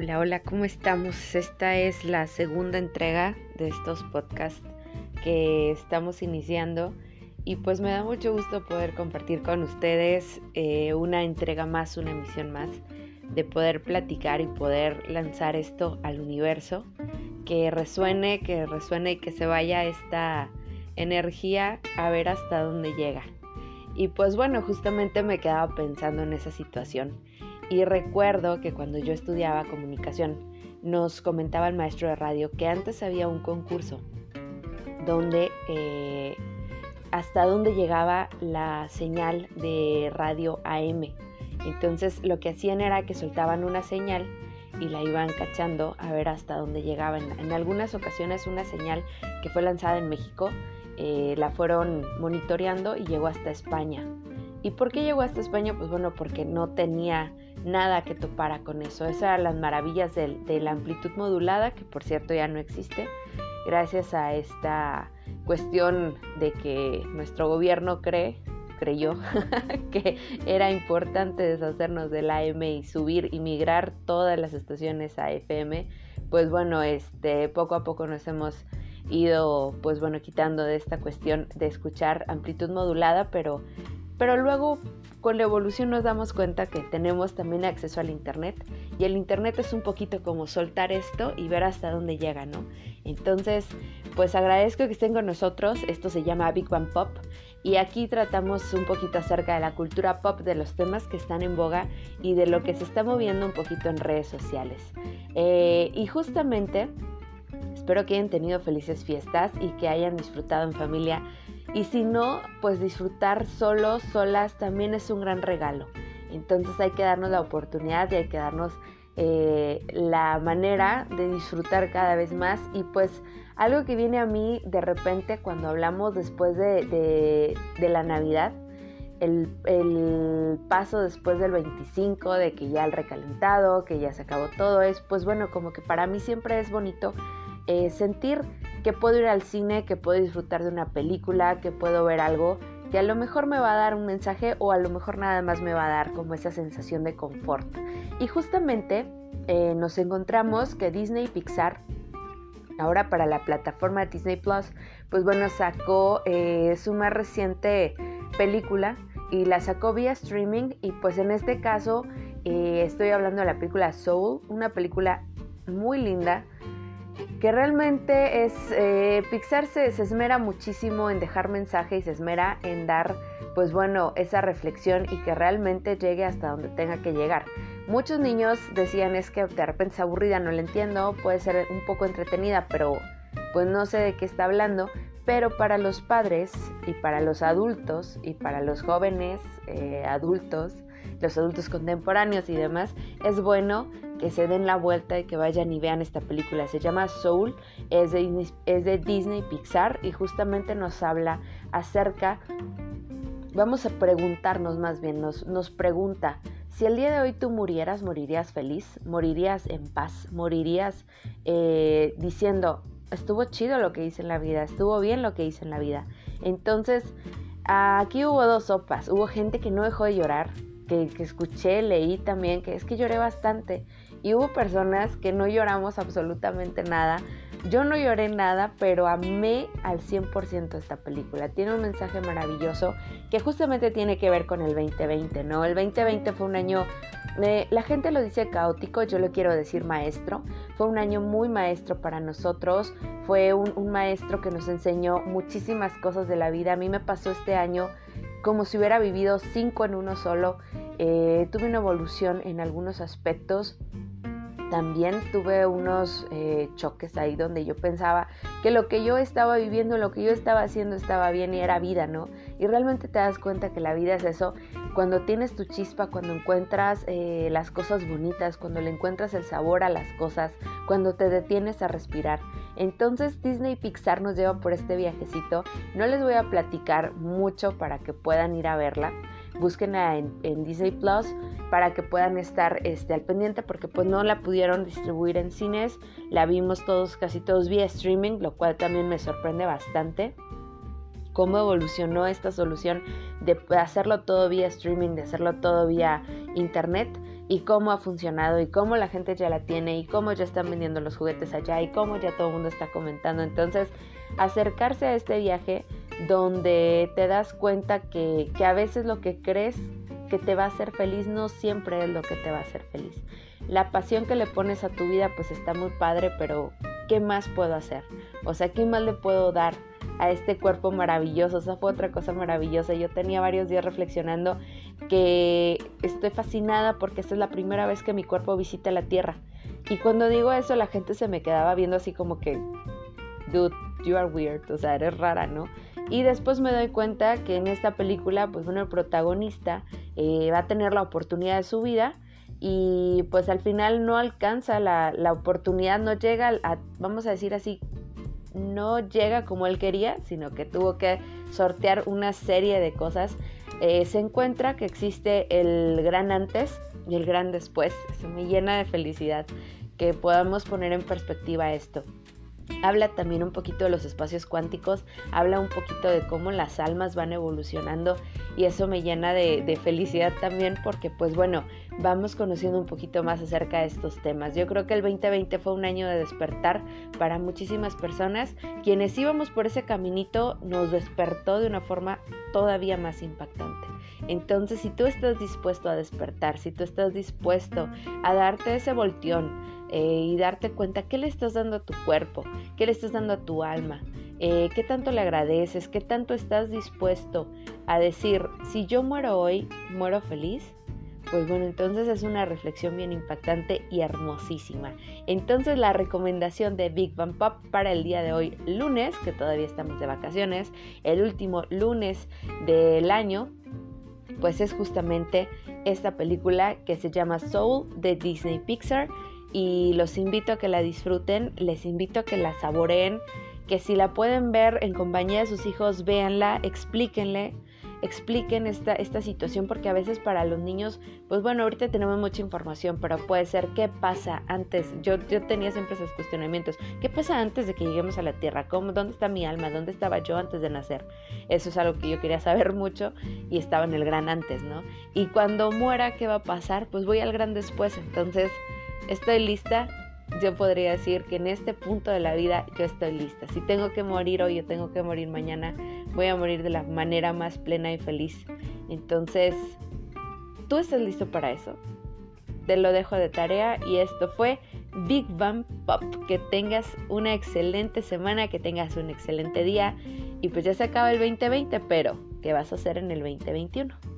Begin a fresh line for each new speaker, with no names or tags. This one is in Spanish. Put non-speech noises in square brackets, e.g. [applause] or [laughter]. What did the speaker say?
Hola, hola, ¿cómo estamos? Esta es la segunda entrega de estos podcasts que estamos iniciando y pues me da mucho gusto poder compartir con ustedes eh, una entrega más, una emisión más, de poder platicar y poder lanzar esto al universo, que resuene, que resuene y que se vaya esta energía a ver hasta dónde llega. Y pues bueno, justamente me quedaba pensando en esa situación y recuerdo que cuando yo estudiaba comunicación, nos comentaba el maestro de radio que antes había un concurso donde eh, hasta dónde llegaba la señal de radio AM. Entonces lo que hacían era que soltaban una señal y la iban cachando a ver hasta dónde llegaba. En, algunas ocasiones una señal que fue lanzada en México eh, la fueron monitoreando y llegó hasta España. ¿Y por qué llegó hasta España? Pues bueno, porque no tenía nada que topara con eso. Esas eran las maravillas de, la amplitud modulada, que por cierto ya no existe, gracias a esta cuestión de que nuestro gobierno creyó, [laughs] que era importante deshacernos del AM y subir y migrar todas las estaciones a FM. Pues bueno, este, poco a poco nos hemos ido, pues bueno, quitando de esta cuestión de escuchar amplitud modulada, pero, pero luego con la evolución nos damos cuenta que tenemos también acceso al Internet y el Internet es un poquito como soltar esto y ver hasta dónde llega, ¿no? Entonces, pues agradezco que estén con nosotros, esto se llama Big Bang Pop y aquí tratamos un poquito acerca de la cultura pop, de los temas que están en boga y de lo que se está moviendo un poquito en redes sociales. Eh, y justamente... Espero que hayan tenido felices fiestas y que hayan disfrutado en familia y si no, pues disfrutar solos, solas, también es un gran regalo. Entonces hay que darnos la oportunidad y hay que darnos eh, la manera de disfrutar cada vez más. Y pues algo que viene a mí de repente cuando hablamos después de, la Navidad, el, el, paso después del 25, de que ya el recalentado, que ya se acabó todo, es pues bueno, como que para mí siempre es bonito eh, sentir que puedo ir al cine, que puedo disfrutar de una película, que puedo ver algo que a lo mejor me va a dar un mensaje o a lo mejor nada más me va a dar como esa sensación de confort. Y justamente eh, nos encontramos que Disney Pixar, ahora para la plataforma Disney Plus, pues bueno, sacó eh, su más reciente película y la sacó vía streaming y pues en este caso estoy hablando de la película Soul, una película muy linda que realmente es, eh, Pixar se, esmera muchísimo en dejar mensaje y se esmera en dar, pues bueno, esa reflexión y que realmente llegue hasta donde tenga que llegar. Muchos niños decían es que de repente es aburrida, no la entiendo, puede ser un poco entretenida, pero pues no sé de qué está hablando. Pero para los padres y para los adultos y para los jóvenes eh, adultos, los adultos contemporáneos y demás, es bueno que se den la vuelta y que vayan y vean esta película. Se llama Soul, es de, Disney, es de Disney Pixar y justamente nos habla acerca, vamos a preguntarnos más bien, nos, nos pregunta, si el día de hoy tú murieras, morirías feliz, morirías en paz, morirías eh, diciendo, estuvo chido lo que hice en la vida, estuvo bien lo que hice en la vida. Entonces, aquí hubo dos sopas, hubo gente que no dejó de llorar, que, que escuché, leí también, que es que lloré bastante y hubo personas que no lloramos absolutamente nada. Yo no lloré nada, pero amé al 100% esta película. Tiene un mensaje maravilloso que justamente tiene que ver con el 2020, ¿no? El 2020 fue un año, eh, la gente lo dice caótico, yo lo quiero decir maestro. Fue un año muy maestro para nosotros, fue un, un maestro que nos enseñó muchísimas cosas de la vida. A mí me pasó este año como si hubiera vivido cinco en uno solo. Eh, tuve una evolución en algunos aspectos también tuve unos eh, choques ahí donde yo pensaba que lo que yo estaba viviendo, lo que yo estaba haciendo estaba bien y era vida, ¿no? Y realmente te das cuenta que la vida es eso, cuando tienes tu chispa, cuando encuentras eh, las cosas bonitas, cuando le encuentras el sabor a las cosas, cuando te detienes a respirar. Entonces Disney Pixar nos lleva por este viajecito. No les voy a platicar mucho para que puedan ir a verla búsquenla en, Disney Plus para que puedan estar este, al pendiente porque pues no la pudieron distribuir en cines, la vimos todos, casi todos vía streaming, lo cual también me sorprende bastante cómo evolucionó esta solución de hacerlo todo vía streaming, de hacerlo todo vía internet y cómo ha funcionado y cómo la gente ya la tiene y cómo ya están vendiendo los juguetes allá y cómo ya todo el mundo está comentando. Entonces, acercarse a este viaje donde te das cuenta que, que a veces lo que crees que te va a hacer feliz no siempre es lo que te va a hacer feliz. La pasión que le pones a tu vida pues está muy padre, pero ¿qué más puedo hacer? O sea, ¿qué más le puedo dar a este cuerpo maravilloso? Esa fue otra cosa maravillosa. Yo tenía varios días reflexionando que estoy fascinada porque esta es la primera vez que mi cuerpo visita la Tierra. Y cuando digo eso, la gente se me quedaba viendo así como que, dude, you are weird, o sea, eres rara, ¿no? Y después me doy cuenta que en esta película, pues bueno, el protagonista eh, va a tener la oportunidad de su vida y pues al final no alcanza la, la oportunidad, no llega a, vamos a decir así, no llega como él quería, sino que tuvo que sortear una serie de cosas. Eh, se encuentra que existe el gran antes y el gran después. Se me llena de felicidad que podamos poner en perspectiva esto. Habla también un poquito de los espacios cuánticos, habla un poquito de cómo las almas van evolucionando y eso me llena de, felicidad también porque pues bueno, vamos conociendo un poquito más acerca de estos temas. Yo creo que el 2020 fue un año de despertar para muchísimas personas. Quienes íbamos por ese caminito nos despertó de una forma todavía más impactante. Entonces, si tú estás dispuesto a despertar, si tú estás dispuesto a darte ese volteón, eh, y darte cuenta qué le estás dando a tu cuerpo, qué le estás dando a tu alma, eh, qué tanto le agradeces, qué tanto estás dispuesto a decir, si yo muero hoy, muero feliz. Pues bueno, entonces es una reflexión bien impactante y hermosísima. Entonces la recomendación de Big Bang Pop para el día de hoy, lunes, que todavía estamos de vacaciones, el último lunes del año, pues es justamente esta película que se llama Soul de Disney Pixar y los invito a que la disfruten, les invito a que la saboreen, que si la pueden ver en compañía de sus hijos, véanla, explíquenle, expliquen esta, esta situación porque a veces para los niños, pues bueno, ahorita tenemos mucha información, pero puede ser qué pasa antes. Yo, yo tenía siempre esos cuestionamientos. ¿Qué pasa antes de que lleguemos a la Tierra? ¿Cómo, ¿Dónde está mi alma? ¿Dónde estaba yo antes de nacer? Eso es algo que yo quería saber mucho y estaba en el gran antes, ¿no? Y cuando muera, ¿qué va a pasar? Pues voy al gran después. Entonces estoy lista, yo podría decir que en este punto de la vida yo estoy lista. Si tengo que morir hoy o tengo que morir mañana, voy a morir de la manera más plena y feliz. Entonces, ¿tú estás listo para eso? Te lo dejo de tarea y esto fue Big Bang Pop. Que tengas una excelente semana, que tengas un excelente día y pues ya se acaba el 2020, pero ¿qué vas a hacer en el 2021?